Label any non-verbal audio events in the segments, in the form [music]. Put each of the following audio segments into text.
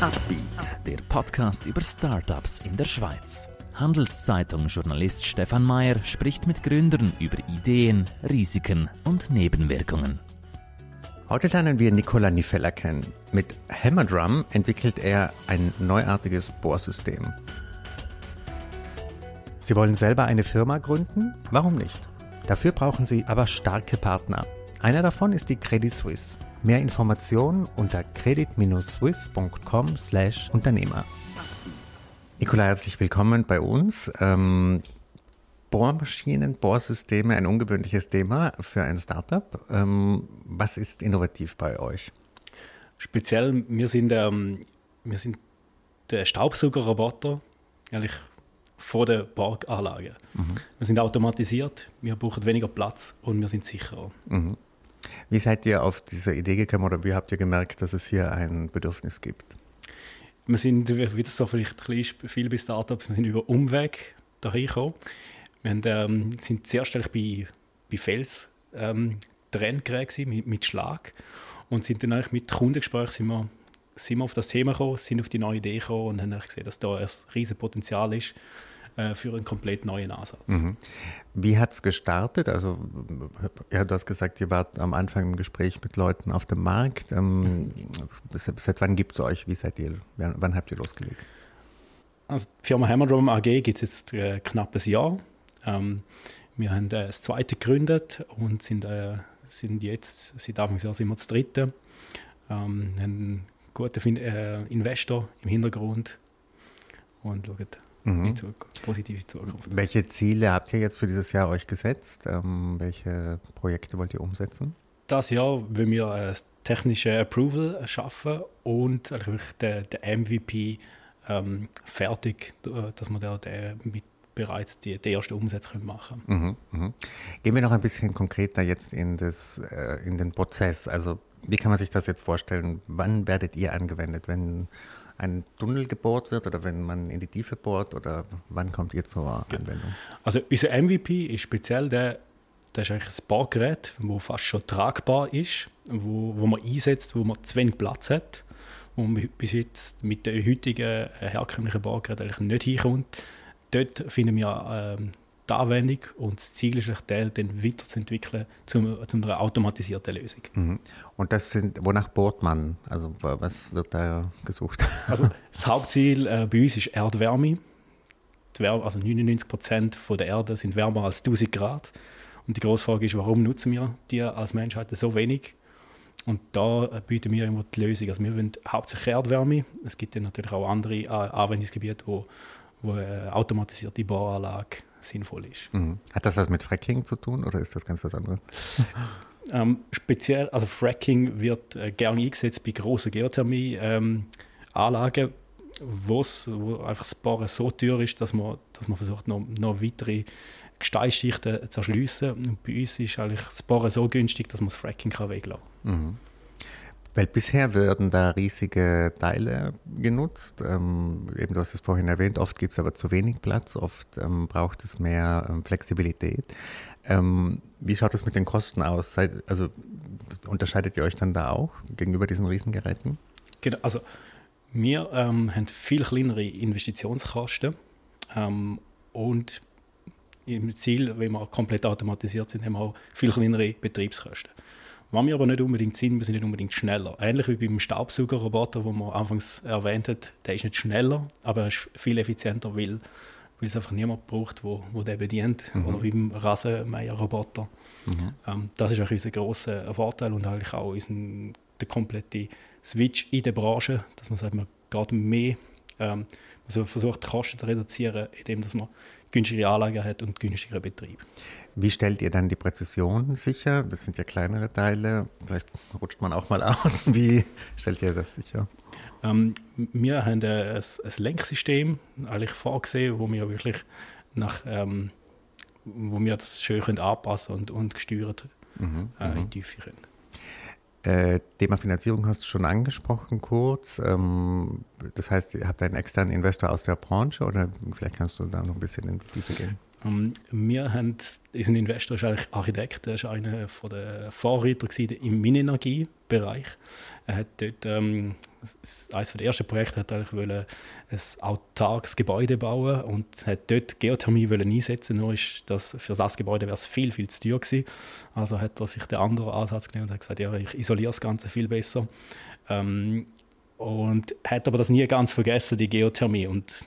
Upbeat, der Podcast über Startups in der Schweiz. Handelszeitung-Journalist Stefan Mayer spricht mit Gründern über Ideen, Risiken und Nebenwirkungen. Heute lernen wir Nicola Nifeller kennen. Mit Hammerdrum entwickelt er ein neuartiges Bohrsystem. Sie wollen selber eine Firma gründen? Warum nicht? Dafür brauchen Sie aber starke Partner. Einer davon ist die Credit Suisse. Mehr Informationen unter credit-swiss.com/Unternehmer. Nicola, herzlich willkommen bei uns. Ähm, Bohrmaschinen, Bohrsysteme, ein ungewöhnliches Thema für ein Startup. Ähm, was ist innovativ bei euch? Speziell, wir sind, ähm, wir sind der Staubsaugerroboter, eigentlich vor der Parkanlage. Mhm. Wir sind automatisiert, wir brauchen weniger Platz und wir sind sicherer. Mhm. Wie seid ihr auf diese Idee gekommen oder wie habt ihr gemerkt, dass es hier ein Bedürfnis gibt? Wir sind, wie das so vielleicht viel bei Startups, wir sind über Umweg dahin gekommen. Wir haben, ähm, sind stark bei, bei Fels ähm, gewesen, mit, mit Schlag und sind dann eigentlich mit Kundengesprächen sind wir, sind wir auf das Thema gekommen, sind auf die neue Idee gekommen und haben gesehen, dass da ein riesiges Potenzial ist äh, für einen komplett neuen Ansatz. Mhm. Wie hat es gestartet? Also, ja, du hast gesagt, ihr wart am Anfang im Gespräch mit Leuten auf dem Markt. Ähm, seit, seit wann gibt es euch? Wie seid ihr? Wann habt ihr losgelegt? Also die Firma Hammerdrum AG gibt es jetzt äh, knapp ein Jahr. Ähm, wir haben äh, das zweite gegründet und sind, äh, sind jetzt, seit Anfang des Jahres sind wir das dritte. Ähm, haben einen guten äh, Investor im Hintergrund und schauen mhm. in Zukunft, positive Zukunft. Welche Ziele habt ihr jetzt für dieses Jahr euch gesetzt? Ähm, welche Projekte wollt ihr umsetzen? Das Jahr wollen wir ein technische Approval schaffen und eigentlich den, den MVP ähm, fertig, dass wir da mit bereits die, die erste Umsetzung machen. Mhm, mh. Gehen wir noch ein bisschen konkreter jetzt in, das, äh, in den Prozess. Also wie kann man sich das jetzt vorstellen? Wann werdet ihr angewendet? Wenn ein Tunnel gebohrt wird oder wenn man in die Tiefe bohrt oder wann kommt ihr zur Anwendung? Also unser MVP ist speziell der, das ist eigentlich ein Bohrgerät, das fast schon tragbar ist, wo, wo man einsetzt, wo man zu wenig Platz hat, wo man bis jetzt mit den heutigen herkömmlichen Bohrgeräten eigentlich nicht hinkommt. Dort finden wir ähm, die Anwendung und das Ziel ist, den dann weiterzuentwickeln zu, zu einer automatisierten Lösung. Mhm. Und das sind, wonach bohrt man? Also was wird da gesucht? [laughs] Also das Hauptziel äh, bei uns ist Erdwärme. Wärme, also 99 Prozent der Erde sind wärmer als 1000 Grad. Und die große Frage ist, warum nutzen wir die als Menschheit so wenig? Und da äh, bieten wir immer die Lösung. Also wir wollen hauptsächlich Erdwärme. Es gibt ja natürlich auch andere äh, Anwendungsgebiete, wo, wo eine automatisierte Bohranlage sinnvoll ist. Mhm. Hat das was mit Fracking zu tun oder ist das ganz was anderes? [laughs] ähm, speziell, also Fracking wird äh, gerne eingesetzt bei großen Geothermie-Anlagen, ähm, wo einfach das Bohren so teuer ist, dass man, dass man versucht, noch, noch weitere Gesteinsschichten zu erschliessen. Und bei uns ist eigentlich das Bohren so günstig, dass man das Fracking kann weglassen kann. Mhm. Weil bisher werden da riesige Teile genutzt. Ähm, eben, du hast es vorhin erwähnt, oft gibt es aber zu wenig Platz, oft ähm, braucht es mehr ähm, Flexibilität. Ähm, wie schaut es mit den Kosten aus? Seid, also unterscheidet ihr euch dann da auch gegenüber diesen Riesengeräten? Genau, also wir ähm, haben viel kleinere Investitionskosten ähm, und im Ziel, wenn wir komplett automatisiert sind, haben wir auch viel kleinere Betriebskosten. Was wir aber nicht unbedingt sind, wir sind nicht unbedingt schneller. Ähnlich wie beim Staubsaugerroboter, den man anfangs erwähnt hat, der ist nicht schneller, aber er ist viel effizienter, weil, weil es einfach niemand braucht, wo, wo der bedient. Mhm. Oder wie beim Rasenmäher-Roboter. Mhm. Ähm, das ist auch unser grosser Vorteil und eigentlich auch unser, der komplette Switch in der Branche, dass man sagt, man geht mehr, ähm, man versucht die Kosten zu reduzieren, indem dass man günstigere Anlagen hat und günstigeren Betrieb. Wie stellt ihr dann die Präzision sicher? Das sind ja kleinere Teile. Vielleicht rutscht man auch mal aus. [laughs] Wie stellt ihr das sicher? Ähm, wir haben ein, ein Lenksystem eigentlich vorgesehen, wo wir wirklich nach, ähm, wo wir das schön können anpassen und, und gesteuert mhm, äh, in mhm. die Tiefe können. Äh, Thema Finanzierung hast du schon angesprochen kurz. Ähm, das heißt, ihr habt einen externen Investor aus der Branche oder vielleicht kannst du da noch ein bisschen in die Tiefe gehen? Um, ähm, wir haben, unser Investor ist eigentlich Architekt, er war einer der Vorreiter im Minenergiebereich. Er hat dort ähm, eines der ersten Projekte hat eigentlich wollen, ein autarkes Gebäude bauen und hat dort Geothermie wollen einsetzen. Nur ist das für das Gebäude wäre es viel viel zu teuer gewesen. Also hat er sich den anderen Ansatz genommen und hat gesagt, ja, ich isoliere das Ganze viel besser. Ähm, und hat aber das nie ganz vergessen, die Geothermie. Und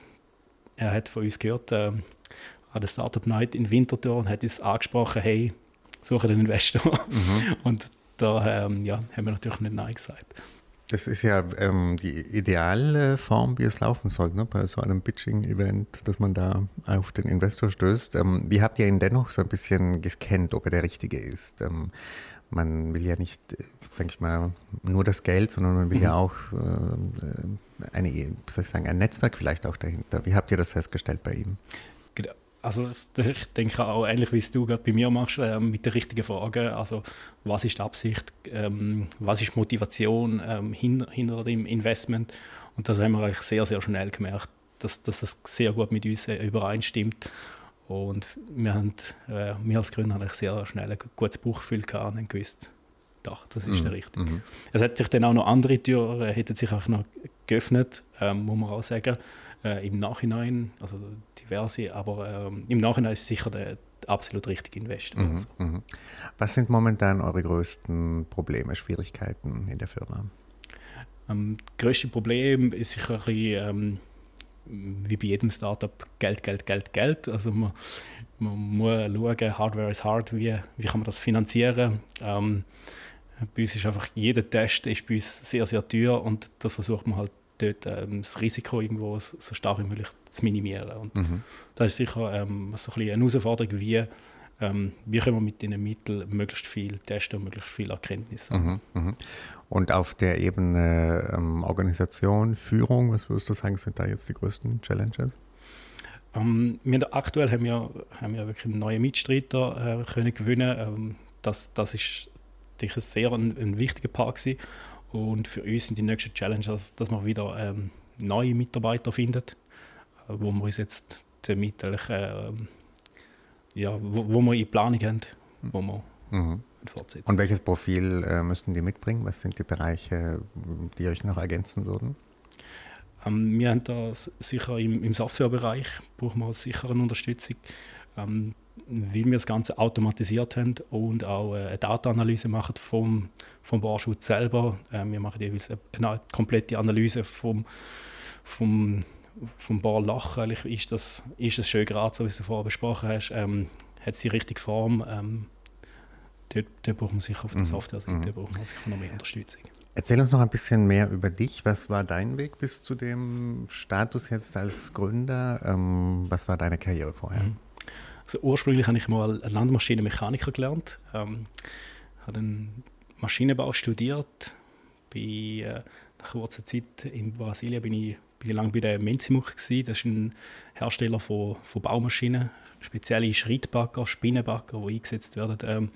er hat von uns gehört äh, an der Startup Night in Winterthur und hat uns angesprochen, hey, suche den Investor. Mhm. [laughs] Und da ähm, ja, haben wir natürlich nicht Nein gesagt. Das ist ja ähm, die ideale Form, wie es laufen soll, ne? bei so einem Pitching-Event, dass man da auf den Investor stößt. Ähm, wie habt ihr ihn dennoch so ein bisschen gescannt, ob er der Richtige ist? Ähm, man will ja nicht, sage ich mal, nur das Geld, sondern man will mhm. ja auch äh, eine, soll ich sagen, ein Netzwerk vielleicht auch dahinter. Wie habt ihr das festgestellt bei ihm? Genau. Also [laughs] ich denke auch ähnlich wie es du gerade bei mir machst, äh, mit der richtigen Frage. Also was ist die Absicht, ähm, was ist die Motivation ähm, hin, hinter dem Investment? Und das haben wir eigentlich sehr, sehr schnell gemerkt, dass, dass das sehr gut mit uns äh, übereinstimmt. Und wir, haben, äh, wir als Gründer haben sehr schnell ein gutes Buchgefühl gehabt und gewusst, doch, das ist mm, der richtige. Mm. Es hat sich dann auch noch andere Türen, äh, hätten sich auch noch geöffnet, ähm, muss man auch sagen, äh, im Nachhinein, also diverse, aber ähm, im Nachhinein ist sicher der, absolut richtige Investor. Mm, also. Was sind momentan eure größten Probleme, Schwierigkeiten in der Firma? Ähm, das größte Problem ist sicher ein bisschen, ähm, wie bei jedem Startup Geld, Geld, Geld, Geld. Also man, man muss schauen, Hardware ist hard, wie, wie kann man das finanzieren. Ähm, bei uns ist einfach, jeder Test ist bei uns sehr, sehr teuer und da versucht man halt dort ähm, das Risiko irgendwo so stark wie möglich zu minimieren. Und mhm. das ist sicher ähm, so ein eine Herausforderung, wie, ähm, wie können wir mit diesen Mitteln möglichst viel testen und möglichst viel Erkenntnis haben. Mhm, mh. Und auf der Ebene ähm, Organisation, Führung, was würdest du sagen, sind da jetzt die größten Challenges? Ähm, wir aktuell haben wir, haben wir wirklich neue Mitstreiter äh, können gewinnen. Ähm, das, das ist sicher sehr ein, ein wichtiger Part gewesen. Und für uns sind die nächsten Challenges, dass wir wieder ähm, neue Mitarbeiter finden, äh, wo wir uns jetzt damit äh, ja, wo, wo wir in Planung haben, wo wir mhm. fortsetzen. Und welches Profil äh, müssten die mitbringen? Was sind die Bereiche, die euch noch ergänzen würden? Ähm, wir haben da sicher im, im Softwarebereich brauchen wir sicher eine Unterstützung, ähm, weil wir das Ganze automatisiert haben und auch äh, eine Datenanalyse machen vom, vom Barschutz selber. Äh, wir machen jeweils eine, eine komplette Analyse vom, vom vom Barlach eigentlich ist das, ist das schön gerade, so wie du vorher besprochen hast, ähm, hat es die richtige Form. Ähm, dort, dort braucht man sicher auf der mhm. Software-Seite mhm. braucht man sicher noch mehr Unterstützung. Erzähl uns noch ein bisschen mehr über dich. Was war dein Weg bis zu dem Status jetzt als Gründer? Ähm, was war deine Karriere vorher? Mhm. Also ursprünglich habe ich mal Landmaschinenmechaniker gelernt, ähm, habe dann Maschinenbau studiert, bei äh, nach kurzer Zeit in Brasilien bin ich bin lange bei der Menzimuch gsi. Das ist ein Hersteller von, von Baumaschinen, spezielle Schrittbagger, Spinnenbagger, die eingesetzt werden ähm,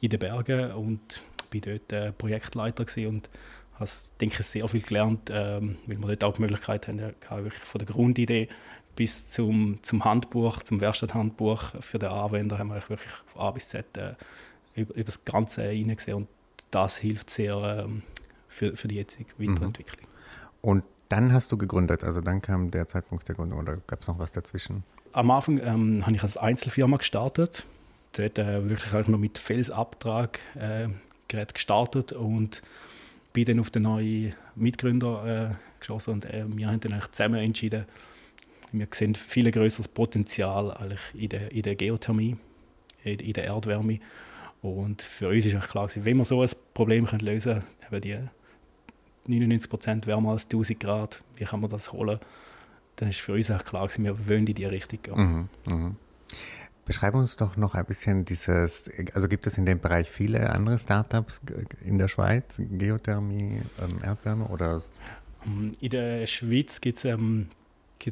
in den Bergen. Und bin dort äh, Projektleiter gewesen und habe, denke ich, sehr viel gelernt, ähm, weil wir dort auch die Möglichkeit haben, wirklich von der Grundidee bis zum, zum Handbuch, zum Werkstatthandbuch für den Anwender haben wir wirklich von A bis Z äh, über, über, das Ganze hineingesehen und das hilft sehr ähm, für, für die jetzige Weiterentwicklung. Mhm. Und dann hast du gegründet, also dann kam der Zeitpunkt der Gründung oder gab es noch was dazwischen? Am Anfang ähm, habe ich als Einzelfirma gestartet. Dort äh, wirklich halt noch mit Felsabtrag äh, gestartet und bin dann auf den neuen Mitgründer äh, geschossen und äh, wir haben dann eigentlich zusammen entschieden, wir sehen viel größeres Potenzial eigentlich in der, in der Geothermie, in, in der Erdwärme und für uns ist klar, wenn wir so ein Problem lösen können, die 99% wärmer als 1000 Grad, wie kann man das holen? Dann ist für uns auch klar, wir wollen in die Richtung gehen. Mhm, mh. Beschreib uns doch noch ein bisschen dieses, also gibt es in dem Bereich viele andere Startups in der Schweiz, Geothermie, ähm, Erdwärme oder? Ähm, in der Schweiz gibt es ähm,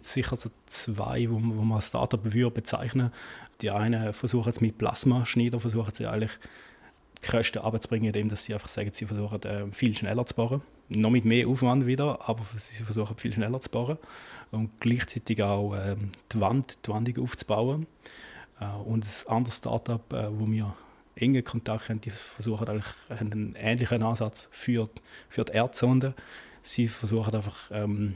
sicher so zwei, wo, wo man als Startup würde bezeichnen. Die einen versuchen es mit Plasmaschneider, versuchen sie eigentlich die Kosten abzubringen, indem sie einfach sagen, sie versuchen äh, viel schneller zu bauen noch mit mehr Aufwand wieder, aber sie versuchen viel schneller zu bauen und gleichzeitig auch ähm, die Wand, die Wandung aufzubauen. Äh, und ein anderes Startup, äh, wo wir engen Kontakt haben, die versuchen eigentlich einen ähnlichen Ansatz für, für die Erdsonde. sie versuchen einfach ähm,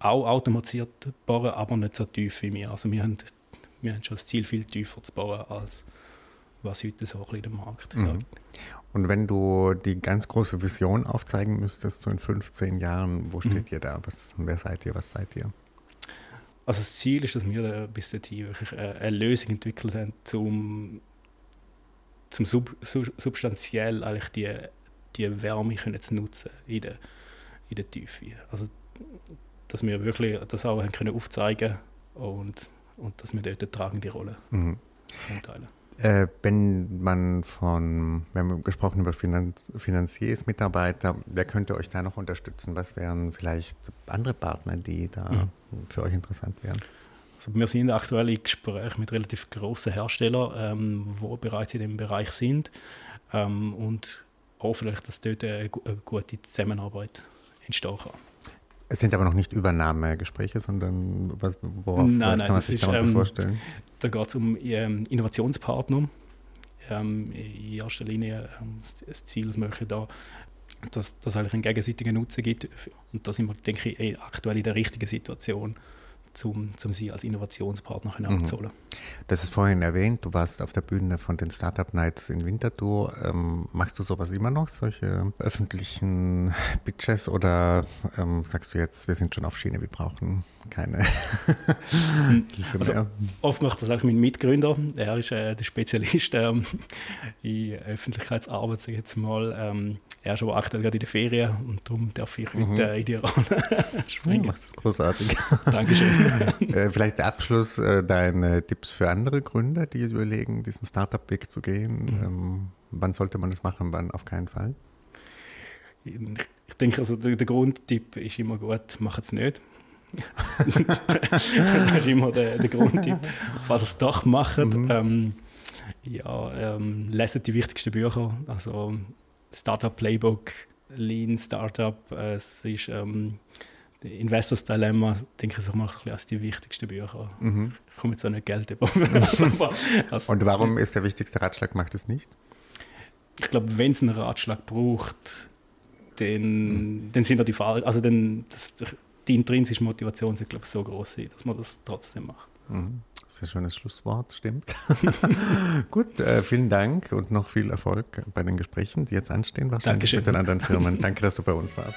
auch automatisiert bohren, aber nicht so tief wie wir. Also wir haben, wir haben schon das Ziel, viel tiefer zu bohren, als was heute so ein bisschen der Markt mhm. Und wenn du die ganz große Vision aufzeigen müsstest, so in 15 Jahren, wo steht mhm. ihr da? Was, wer seid ihr? Was seid ihr? Also das Ziel ist, dass wir bis dahin wirklich eine Lösung entwickelt haben, um zum sub, substanziell eigentlich die, die Wärme können zu nutzen in der, in der Tiefe. Also dass wir wirklich das auch haben können aufzeigen und, und dass wir dort eine tragende Rolle mhm. teilen. Äh, wenn man von, wir haben gesprochen über Finanz, Finanziers, Mitarbeiter, wer könnte euch da noch unterstützen? Was wären vielleicht andere Partner, die da mhm. für euch interessant wären? Also wir sind aktuell in Gespräch mit relativ großen Herstellern, ähm, die bereits in dem Bereich sind ähm, und hoffentlich, dass dort eine, eine gute Zusammenarbeit entstehen kann. Es sind aber noch nicht Übernahmegespräche, sondern was, worauf nein, nein, kann man sich darunter ähm, vorstellen? Da geht es um ähm, Innovationspartner. Ähm, in erster Linie ähm, das Ziel, dass man da dass es eigentlich einen gegenseitigen Nutzen gibt. Und da sind wir, denke ich, aktuell in der richtigen Situation, zum, zum Sie als Innovationspartner mhm. abzuholen. Das ist vorhin erwähnt, du warst auf der Bühne von den Startup Nights in Winterthur. Ähm, machst du sowas immer noch, solche öffentlichen Pitches oder ähm, sagst du jetzt, wir sind schon auf Schiene, wir brauchen keine Hilfe also, mehr? Oft macht das auch mein Mitgründer, er ist äh, der Spezialist ähm, in Öffentlichkeitsarbeit, sage ich jetzt mal. Ähm, er ist aber aktuell gerade in der Ferien und darum darf ich mhm. heute in die Rolle [laughs] springen. Du machst das großartig. Dankeschön. [laughs] äh, vielleicht der Abschluss, äh, deine Tipps für andere Gründer, die überlegen, diesen Startup-Weg zu gehen. Mhm. Ähm, wann sollte man das machen, wann auf keinen Fall? Ich, ich denke, also der, der Grundtipp ist immer gut, mach es nicht. [laughs] das ist immer der, der Grundtipp. Was es doch macht, mhm. ähm, ja, ähm, leset die wichtigsten Bücher. Also Startup Playbook, Lean Startup, äh, es ist ähm, Investors Dilemma, denke ich, so mal als die wichtigsten Bücher. Mhm. Ich komme jetzt auch nicht Geld über. [laughs] also, Und warum ist der wichtigste Ratschlag, macht es nicht? Ich glaube, wenn es einen Ratschlag braucht, dann, mhm. dann sind da die Fall, also dann, das, die intrinsische Motivation ist, glaube ich, so groß, dass man das trotzdem macht. Mhm. Sehr schönes Schlusswort, stimmt. [laughs] Gut, äh, vielen Dank und noch viel Erfolg bei den Gesprächen, die jetzt anstehen, wahrscheinlich Dankeschön. mit den anderen Firmen. Danke, dass du bei uns warst.